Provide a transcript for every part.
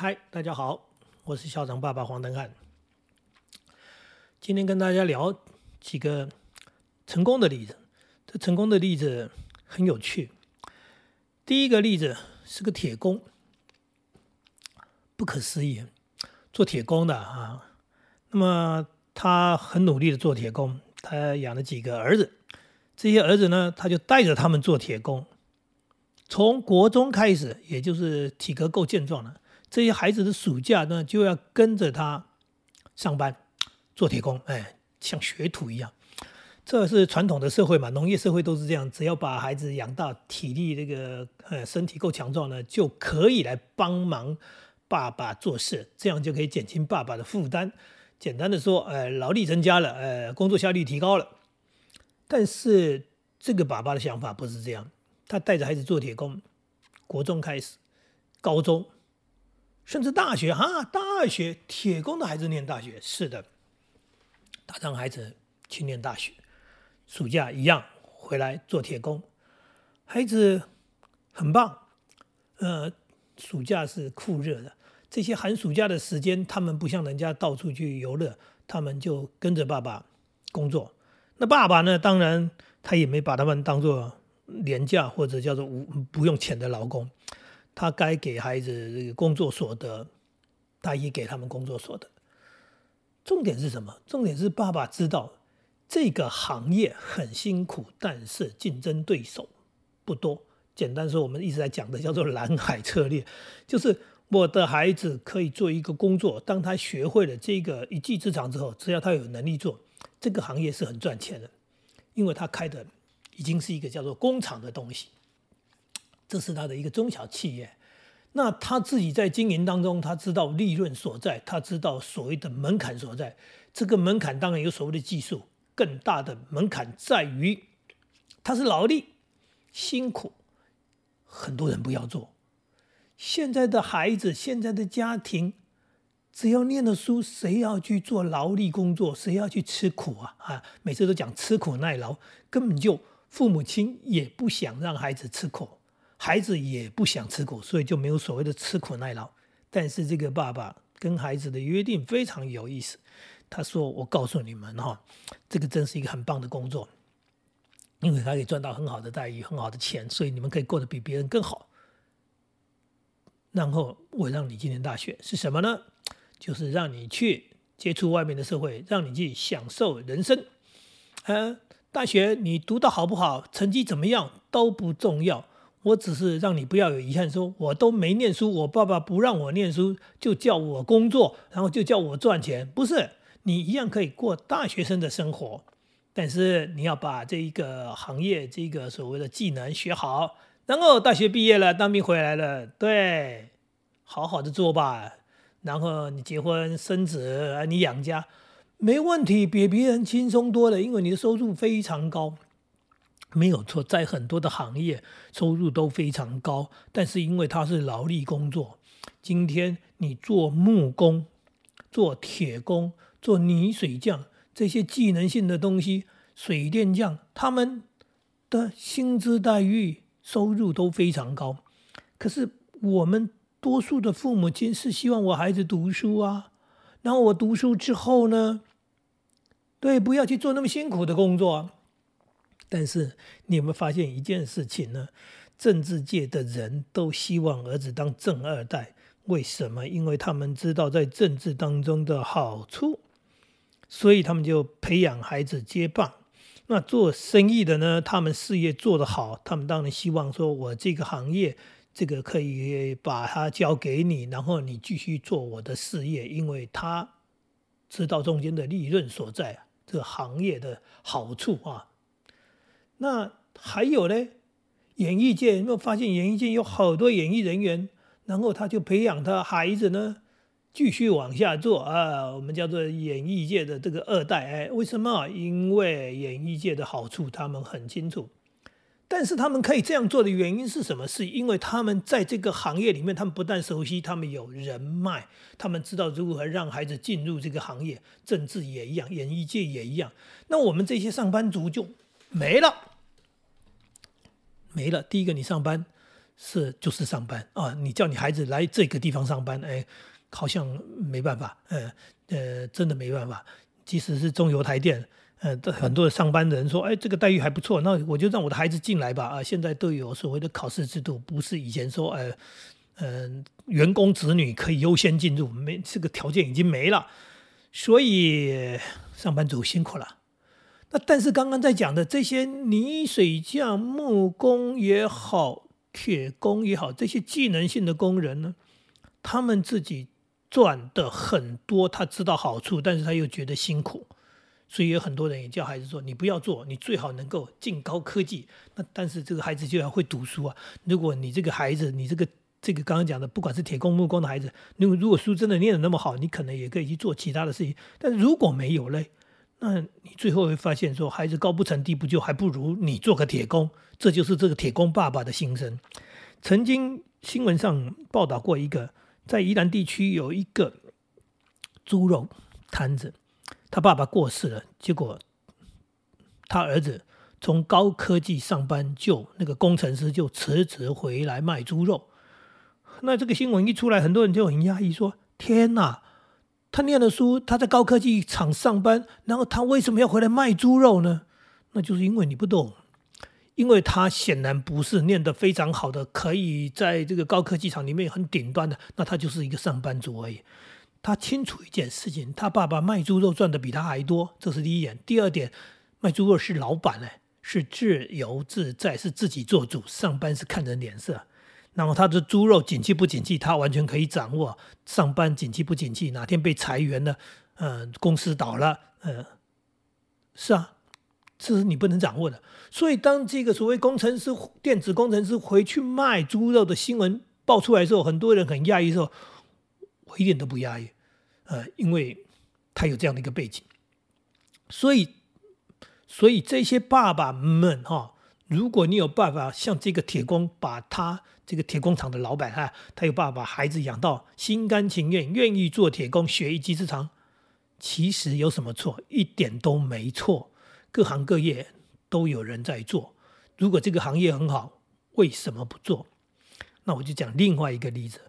嗨，大家好，我是校长爸爸黄登汉。今天跟大家聊几个成功的例子。这成功的例子很有趣。第一个例子是个铁工，不可思议，做铁工的啊。那么他很努力的做铁工，他养了几个儿子，这些儿子呢，他就带着他们做铁工。从国中开始，也就是体格够健壮了，这些孩子的暑假呢，就要跟着他上班做铁工，哎，像学徒一样。这是传统的社会嘛，农业社会都是这样，只要把孩子养大，体力这个呃身体够强壮呢，就可以来帮忙爸爸做事，这样就可以减轻爸爸的负担。简单的说，呃，劳力增加了，呃，工作效率提高了。但是这个爸爸的想法不是这样。他带着孩子做铁工，国中开始，高中，甚至大学啊，大学铁工的孩子念大学，是的，打仗孩子去念大学，暑假一样回来做铁工，孩子很棒，呃，暑假是酷热的，这些寒暑假的时间，他们不像人家到处去游乐，他们就跟着爸爸工作，那爸爸呢，当然他也没把他们当做。廉价或者叫做无不用钱的劳工，他该给孩子这个工作所得，他也给他们工作所得。重点是什么？重点是爸爸知道这个行业很辛苦，但是竞争对手不多。简单说，我们一直在讲的叫做蓝海策略，就是我的孩子可以做一个工作，当他学会了这个一技之长之后，只要他有能力做，这个行业是很赚钱的，因为他开的。已经是一个叫做工厂的东西，这是他的一个中小企业。那他自己在经营当中，他知道利润所在，他知道所谓的门槛所在。这个门槛当然有所谓的技术，更大的门槛在于他是劳力辛苦，很多人不要做。现在的孩子，现在的家庭。只要念了书，谁要去做劳力工作？谁要去吃苦啊？啊，每次都讲吃苦耐劳，根本就父母亲也不想让孩子吃苦，孩子也不想吃苦，所以就没有所谓的吃苦耐劳。但是这个爸爸跟孩子的约定非常有意思，他说：“我告诉你们哈，这个真是一个很棒的工作，因为他可以赚到很好的待遇、很好的钱，所以你们可以过得比别人更好。然后我让你今年大学是什么呢？”就是让你去接触外面的社会，让你去享受人生。呃，大学你读的好不好，成绩怎么样都不重要。我只是让你不要有遗憾，说我都没念书，我爸爸不让我念书，就叫我工作，然后就叫我赚钱。不是，你一样可以过大学生的生活，但是你要把这一个行业、这个所谓的技能学好，然后大学毕业了，当兵回来了，对，好好的做吧。然后你结婚生子啊，你养家没问题，比别人轻松多了，因为你的收入非常高，没有错，在很多的行业收入都非常高，但是因为它是劳力工作，今天你做木工、做铁工、做泥水匠这些技能性的东西，水电匠他们的薪资待遇、收入都非常高，可是我们。多数的父母亲是希望我孩子读书啊，然后我读书之后呢，对，不要去做那么辛苦的工作。但是你有没有发现一件事情呢？政治界的人都希望儿子当正二代，为什么？因为他们知道在政治当中的好处，所以他们就培养孩子接棒。那做生意的呢？他们事业做得好，他们当然希望说我这个行业。这个可以把它交给你，然后你继续做我的事业，因为他知道中间的利润所在，这个行业的好处啊。那还有呢，演艺界有没有发现演艺界有好多演艺人员，然后他就培养他孩子呢，继续往下做啊。我们叫做演艺界的这个二代，哎，为什么？因为演艺界的好处他们很清楚。但是他们可以这样做的原因是什么？是因为他们在这个行业里面，他们不但熟悉，他们有人脉，他们知道如何让孩子进入这个行业。政治也一样，演艺界也一样。那我们这些上班族就没了，没了。第一个，你上班是就是上班啊，你叫你孩子来这个地方上班，哎，好像没办法，呃呃，真的没办法。即使是中油台电，呃，很多的上班的人说，哎，这个待遇还不错，那我就让我的孩子进来吧。啊，现在都有所谓的考试制度，不是以前说，呃，嗯，员工子女可以优先进入，没这个条件已经没了，所以上班族辛苦了。那但是刚刚在讲的这些泥水匠、木工也好。铁工也好，这些技能性的工人呢，他们自己赚的很多，他知道好处，但是他又觉得辛苦，所以有很多人也叫孩子说：“你不要做，你最好能够进高科技。”那但是这个孩子就要会读书啊。如果你这个孩子，你这个这个刚刚讲的，不管是铁工木工的孩子，如果如果书真的念的那么好，你可能也可以去做其他的事情。但如果没有嘞，那你最后会发现说，孩子高不成低不就，还不如你做个铁工。这就是这个铁工爸爸的心声。曾经新闻上报道过一个，在宜兰地区有一个猪肉摊子，他爸爸过世了，结果他儿子从高科技上班就那个工程师就辞职回来卖猪肉。那这个新闻一出来，很多人就很压抑，说：“天哪，他念了书，他在高科技厂上班，然后他为什么要回来卖猪肉呢？那就是因为你不懂。”因为他显然不是念得非常好的，可以在这个高科技厂里面很顶端的，那他就是一个上班族而已。他清楚一件事情，他爸爸卖猪肉赚的比他还多，这是第一点。第二点，卖猪肉是老板呢，是自由自在，是自己做主，上班是看人脸色。那么他的猪肉景气不景气，他完全可以掌握。上班景气不景气，哪天被裁员了，呃，公司倒了，呃，是啊。这是你不能掌握的，所以当这个所谓工程师、电子工程师回去卖猪肉的新闻爆出来的时候，很多人很压抑，说：“我一点都不压抑，呃，因为他有这样的一个背景。”所以，所以这些爸爸们哈，如果你有办法像这个铁工，把他这个铁工厂的老板哈，他有办法把孩子养到心甘情愿、愿意做铁工、学一技之长，其实有什么错？一点都没错。各行各业都有人在做，如果这个行业很好，为什么不做？那我就讲另外一个例子。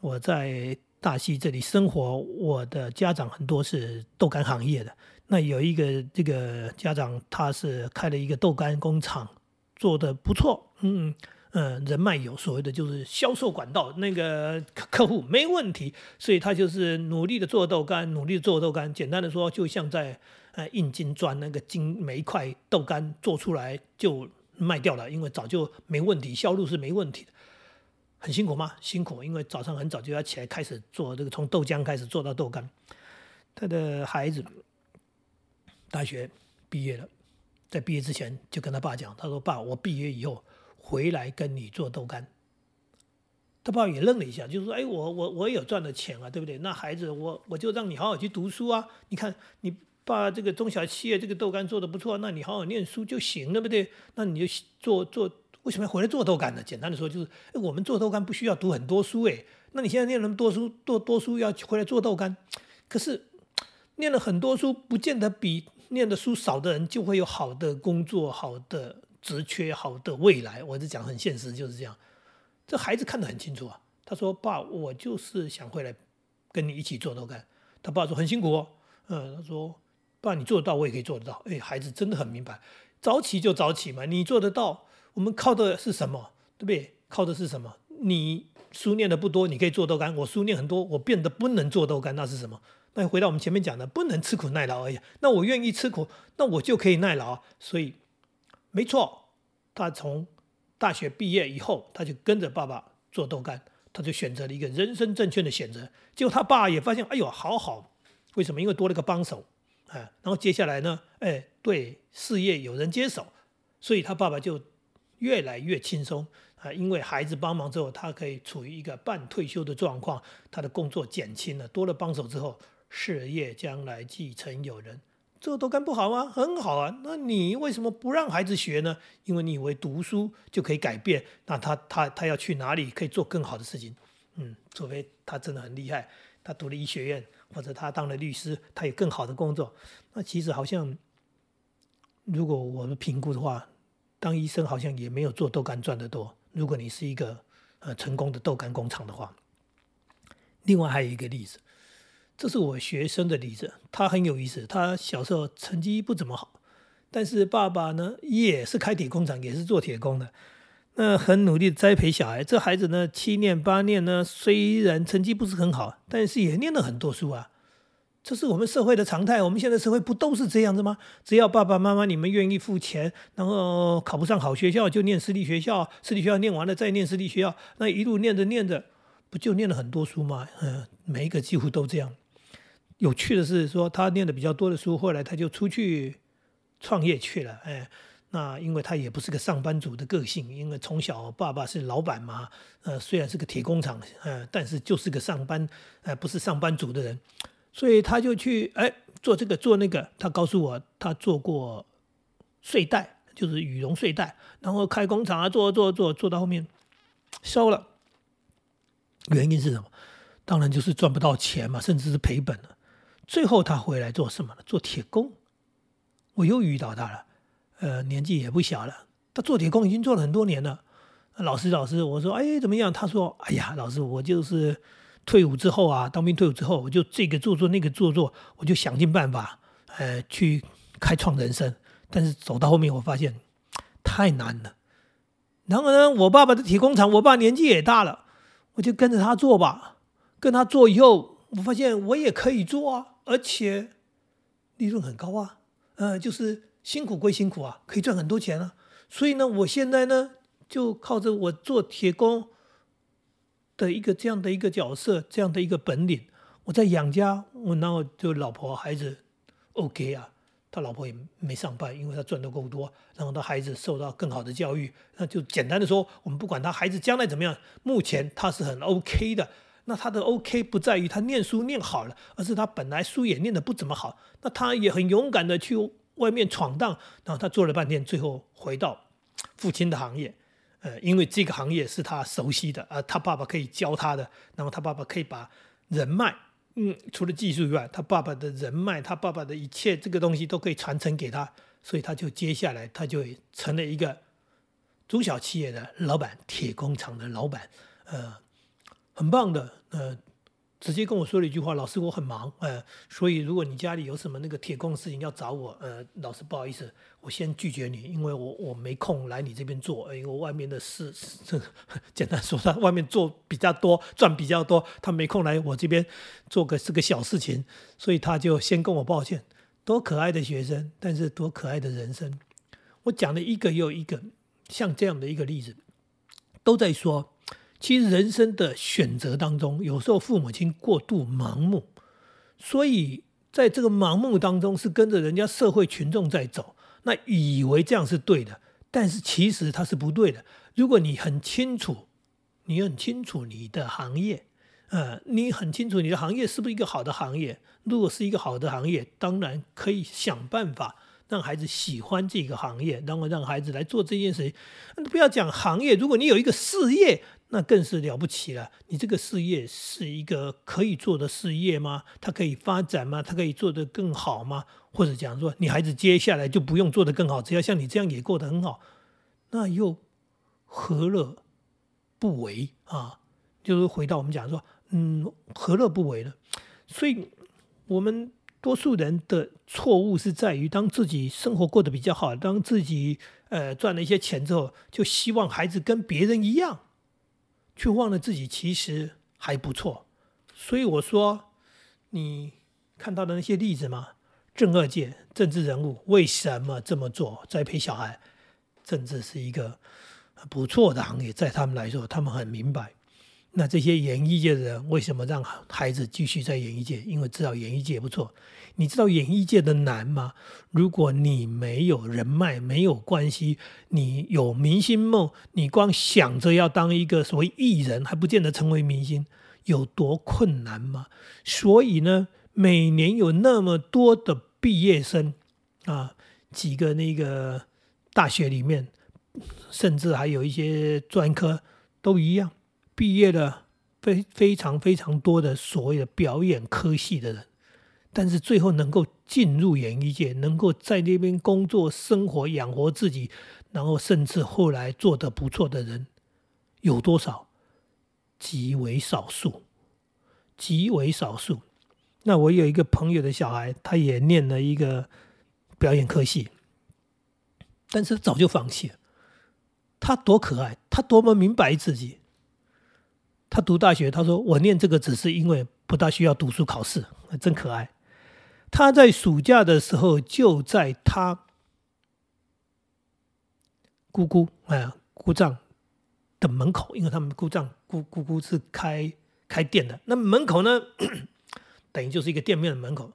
我在大溪这里生活，我的家长很多是豆干行业的。那有一个这个家长，他是开了一个豆干工厂，做的不错，嗯嗯，人脉有，所谓的就是销售管道，那个客客户没问题，所以他就是努力的做豆干，努力的做豆干。简单的说，就像在。呃，硬金砖那个金每一块豆干做出来就卖掉了，因为早就没问题，销路是没问题的。很辛苦吗？辛苦，因为早上很早就要起来开始做这个，从豆浆开始做到豆干。他的孩子大学毕业了，在毕业之前就跟他爸讲，他说：“爸，我毕业以后回来跟你做豆干。”他爸也愣了一下，就是说：“哎，我我我有赚的钱啊，对不对？那孩子，我我就让你好好去读书啊，你看你。”把这个中小企业这个豆干做的不错，那你好好念书就行了，不对？那你就做做，为什么要回来做豆干呢？简单的说就是，我们做豆干不需要读很多书，诶，那你现在念那么多书，多多书要回来做豆干，可是念了很多书，不见得比念的书少的人就会有好的工作、好的职缺、好的未来。我是讲很现实，就是这样。这孩子看得很清楚啊，他说：“爸，我就是想回来跟你一起做豆干。”他爸说：“很辛苦哦。”嗯，他说。爸，你做得到，我也可以做得到。哎，孩子真的很明白，早起就早起嘛。你做得到，我们靠的是什么？对不对？靠的是什么？你书念的不多，你可以做豆干；我书念很多，我变得不能做豆干，那是什么？那回到我们前面讲的，不能吃苦耐劳而已。那我愿意吃苦，那我就可以耐劳。所以，没错，他从大学毕业以后，他就跟着爸爸做豆干，他就选择了一个人生正确的选择。结果他爸也发现，哎呦，好好，为什么？因为多了个帮手。啊，然后接下来呢？哎，对事业有人接手，所以他爸爸就越来越轻松啊。因为孩子帮忙之后，他可以处于一个半退休的状况，他的工作减轻了，多了帮手之后，事业将来继承有人，这都干不好吗？很好啊。那你为什么不让孩子学呢？因为你以为读书就可以改变，那他他他要去哪里可以做更好的事情？嗯，除非他真的很厉害，他读了医学院。或者他当了律师，他有更好的工作。那其实好像，如果我们评估的话，当医生好像也没有做豆干赚得多。如果你是一个呃成功的豆干工厂的话，另外还有一个例子，这是我学生的例子，他很有意思。他小时候成绩不怎么好，但是爸爸呢也是开铁工厂，也是做铁工的，那很努力栽培小孩。这孩子呢七念八念呢，虽然成绩不是很好，但是也念了很多书啊。这是我们社会的常态。我们现在社会不都是这样子吗？只要爸爸妈妈你们愿意付钱，然后考不上好学校就念私立学校，私立学校念完了再念私立学校，那一路念着念着。不就念了很多书吗？嗯，每一个几乎都这样。有趣的是，说他念的比较多的书，后来他就出去创业去了。哎，那因为他也不是个上班族的个性，因为从小爸爸是老板嘛，呃，虽然是个铁工厂，呃，但是就是个上班，呃，不是上班族的人，所以他就去哎做这个做那个。他告诉我，他做过睡袋，就是羽绒睡袋，然后开工厂啊，做做做做到后面烧了。原因是什么？当然就是赚不到钱嘛，甚至是赔本了。最后他回来做什么呢？做铁工。我又遇到他了，呃，年纪也不小了。他做铁工已经做了很多年了。老师，老师，我说，哎，怎么样？他说，哎呀，老师，我就是退伍之后啊，当兵退伍之后，我就这个做做那个做做，我就想尽办法，呃，去开创人生。但是走到后面，我发现太难了。然后呢，我爸爸的铁工厂，我爸年纪也大了。我就跟着他做吧，跟他做以后，我发现我也可以做啊，而且利润很高啊，呃，就是辛苦归辛苦啊，可以赚很多钱啊。所以呢，我现在呢，就靠着我做铁工的一个这样的一个角色，这样的一个本领，我在养家，我然后就老婆孩子 OK 啊。他老婆也没上班，因为他赚的够多，然后他孩子受到更好的教育。那就简单的说，我们不管他孩子将来怎么样，目前他是很 OK 的。那他的 OK 不在于他念书念好了，而是他本来书也念得不怎么好。那他也很勇敢的去外面闯荡，然后他做了半天，最后回到父亲的行业。呃，因为这个行业是他熟悉的，而他爸爸可以教他的，然后他爸爸可以把人脉。嗯，除了技术以外，他爸爸的人脉，他爸爸的一切这个东西都可以传承给他，所以他就接下来他就成了一个中小企业的老板，铁工厂的老板，呃，很棒的，呃。直接跟我说了一句话：“老师，我很忙，呃，所以如果你家里有什么那个铁矿事情要找我，呃，老师不好意思，我先拒绝你，因为我我没空来你这边做，因为外面的事，这简单说，他外面做比较多，赚比较多，他没空来我这边做个这个小事情，所以他就先跟我抱歉。多可爱的学生，但是多可爱的人生。我讲了一个又一个像这样的一个例子，都在说。”其实人生的选择当中，有时候父母亲过度盲目，所以在这个盲目当中是跟着人家社会群众在走，那以为这样是对的，但是其实它是不对的。如果你很清楚，你很清楚你的行业，呃，你很清楚你的行业是不是一个好的行业？如果是一个好的行业，当然可以想办法让孩子喜欢这个行业，然后让孩子来做这件事情。不要讲行业，如果你有一个事业。那更是了不起了！你这个事业是一个可以做的事业吗？它可以发展吗？它可以做得更好吗？或者讲说，你孩子接下来就不用做得更好，只要像你这样也过得很好，那又何乐不为啊？就是回到我们讲说，嗯，何乐不为呢？所以，我们多数人的错误是在于，当自己生活过得比较好，当自己呃赚了一些钱之后，就希望孩子跟别人一样。却忘了自己其实还不错，所以我说，你看到的那些例子吗？政二界政治人物为什么这么做？栽培小孩，政治是一个不错的行业，在他们来说，他们很明白。那这些演艺界的人为什么让孩子继续在演艺界？因为知道演艺界不错。你知道演艺界的难吗？如果你没有人脉、没有关系，你有明星梦，你光想着要当一个所谓艺人，还不见得成为明星，有多困难吗？所以呢，每年有那么多的毕业生啊，几个那个大学里面，甚至还有一些专科都一样。毕业了非非常非常多的所谓的表演科系的人，但是最后能够进入演艺界，能够在那边工作、生活、养活自己，然后甚至后来做得不错的人有多少？极为少数，极为少数。那我有一个朋友的小孩，他也念了一个表演科系，但是早就放弃了。他多可爱，他多么明白自己。他读大学，他说：“我念这个只是因为不大需要读书考试，真可爱。”他在暑假的时候就在他姑姑哎姑丈的门口，因为他们姑丈姑姑姑是开开店的，那门口呢？等于就是一个店面的门口，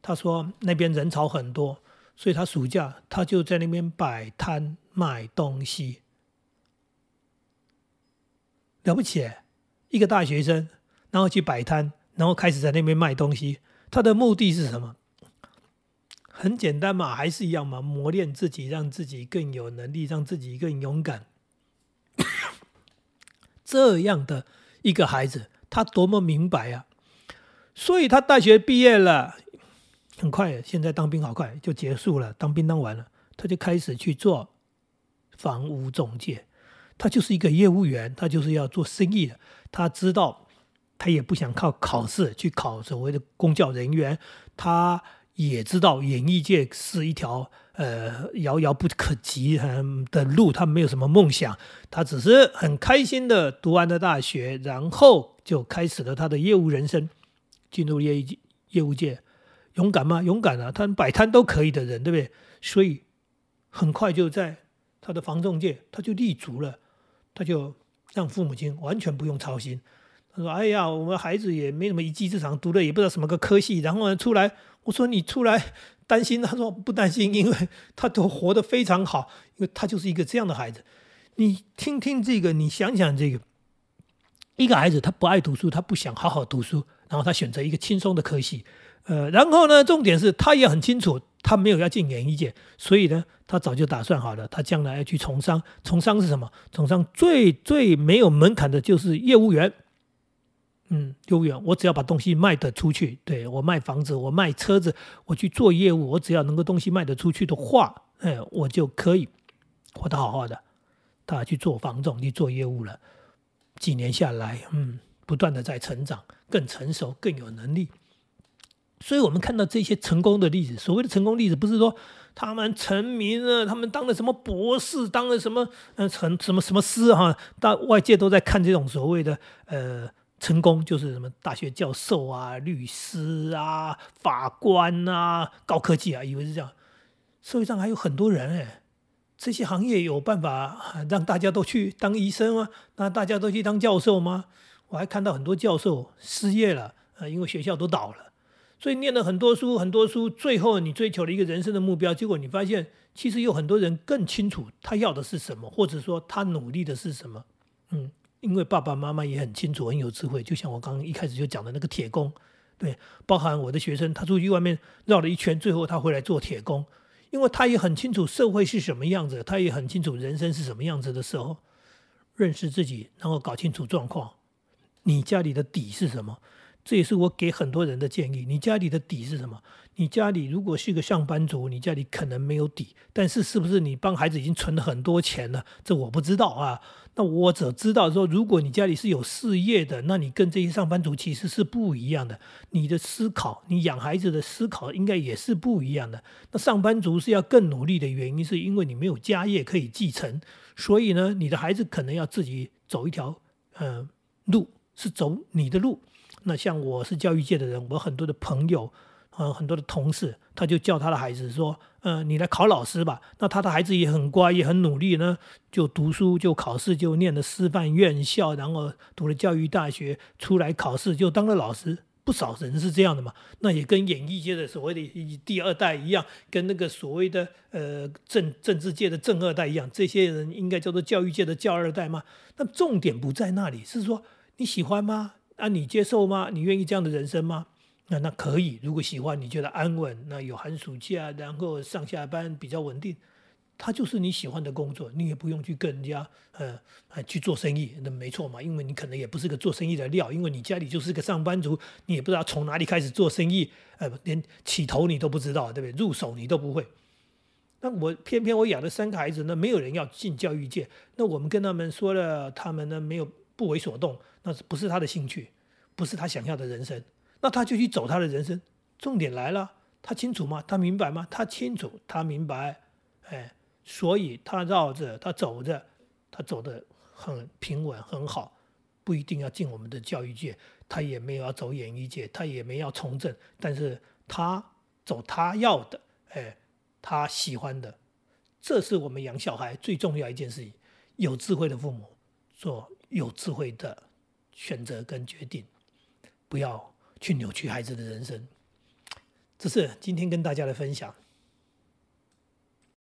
他说那边人潮很多，所以他暑假他就在那边摆摊卖东西，了不起，一个大学生，然后去摆摊，然后开始在那边卖东西，他的目的是什么？很简单嘛，还是一样嘛，磨练自己，让自己更有能力，让自己更勇敢。这样的一个孩子，他多么明白啊！所以他大学毕业了，很快，现在当兵好快就结束了，当兵当完了，他就开始去做房屋中介，他就是一个业务员，他就是要做生意的。他知道，他也不想靠考试去考所谓的公教人员，他也知道演艺界是一条呃遥遥不可及的路，他没有什么梦想，他只是很开心的读完了大学，然后就开始了他的业务人生。进入业业务界，勇敢吗？勇敢啊！他摆摊都可以的人，对不对？所以很快就在他的房仲界，他就立足了。他就让父母亲完全不用操心。他说：“哎呀，我们孩子也没什么一技之长，读的也不知道什么个科系。然后呢，出来，我说你出来 担心？他说不担心，因为 他都活得非常好，因为他就是一个这样的孩子。你听听这个，你想想这个，一个孩子他不爱读书，他不想好好读书。”然后他选择一个轻松的科系，呃，然后呢，重点是他也很清楚，他没有要进演艺界，所以呢，他早就打算好了，他将来要去从商。从商是什么？从商最最没有门槛的就是业务员。嗯，业务员，我只要把东西卖得出去，对我卖房子，我卖车子，我去做业务，我只要能够东西卖得出去的话，哎，我就可以活得好好的。他去做房总，去做业务了，几年下来，嗯。不断的在成长，更成熟，更有能力。所以，我们看到这些成功的例子，所谓的成功例子，不是说他们成名了，他们当了什么博士，当了什么嗯成什么什么师哈，大外界都在看这种所谓的呃成功，就是什么大学教授啊、律师啊、法官啊、高科技啊，以为是这样。社会上还有很多人哎，这些行业有办法让大家都去当医生吗？那大家都去当教授吗？我还看到很多教授失业了，呃，因为学校都倒了，所以念了很多书，很多书，最后你追求了一个人生的目标，结果你发现其实有很多人更清楚他要的是什么，或者说他努力的是什么。嗯，因为爸爸妈妈也很清楚，很有智慧，就像我刚刚一开始就讲的那个铁工，对，包含我的学生，他出去外面绕了一圈，最后他回来做铁工，因为他也很清楚社会是什么样子，他也很清楚人生是什么样子的时候，认识自己，然后搞清楚状况。你家里的底是什么？这也是我给很多人的建议。你家里的底是什么？你家里如果是个上班族，你家里可能没有底。但是是不是你帮孩子已经存了很多钱了？这我不知道啊。那我只知道说，如果你家里是有事业的，那你跟这些上班族其实是不一样的。你的思考，你养孩子的思考应该也是不一样的。那上班族是要更努力的原因，是因为你没有家业可以继承，所以呢，你的孩子可能要自己走一条嗯路。是走你的路，那像我是教育界的人，我很多的朋友，呃，很多的同事，他就叫他的孩子说，呃，你来考老师吧。那他的孩子也很乖，也很努力呢，就读书，就考试，就念了师范院校，然后读了教育大学，出来考试就当了老师。不少人是这样的嘛，那也跟演艺界的所谓的第二代一样，跟那个所谓的呃政政治界的正二代一样，这些人应该叫做教育界的教二代吗？那重点不在那里，是说。你喜欢吗？啊，你接受吗？你愿意这样的人生吗？那那可以。如果喜欢，你觉得安稳，那有寒暑假，然后上下班比较稳定，它就是你喜欢的工作，你也不用去跟人家呃去做生意，那没错嘛。因为你可能也不是个做生意的料，因为你家里就是个上班族，你也不知道从哪里开始做生意，呃，连起头你都不知道，对不对？入手你都不会。那我偏偏我养了三个孩子呢，没有人要进教育界，那我们跟他们说了，他们呢没有。不为所动，那是不是他的兴趣，不是他想要的人生，那他就去走他的人生。重点来了，他清楚吗？他明白吗？他清楚，他明白，哎，所以他绕着，他走着，他走的很平稳，很好，不一定要进我们的教育界，他也没有要走演艺界，他也没要从政，但是他走他要的，哎，他喜欢的，这是我们养小孩最重要一件事情。有智慧的父母做有智慧的选择跟决定，不要去扭曲孩子的人生。这是今天跟大家的分享。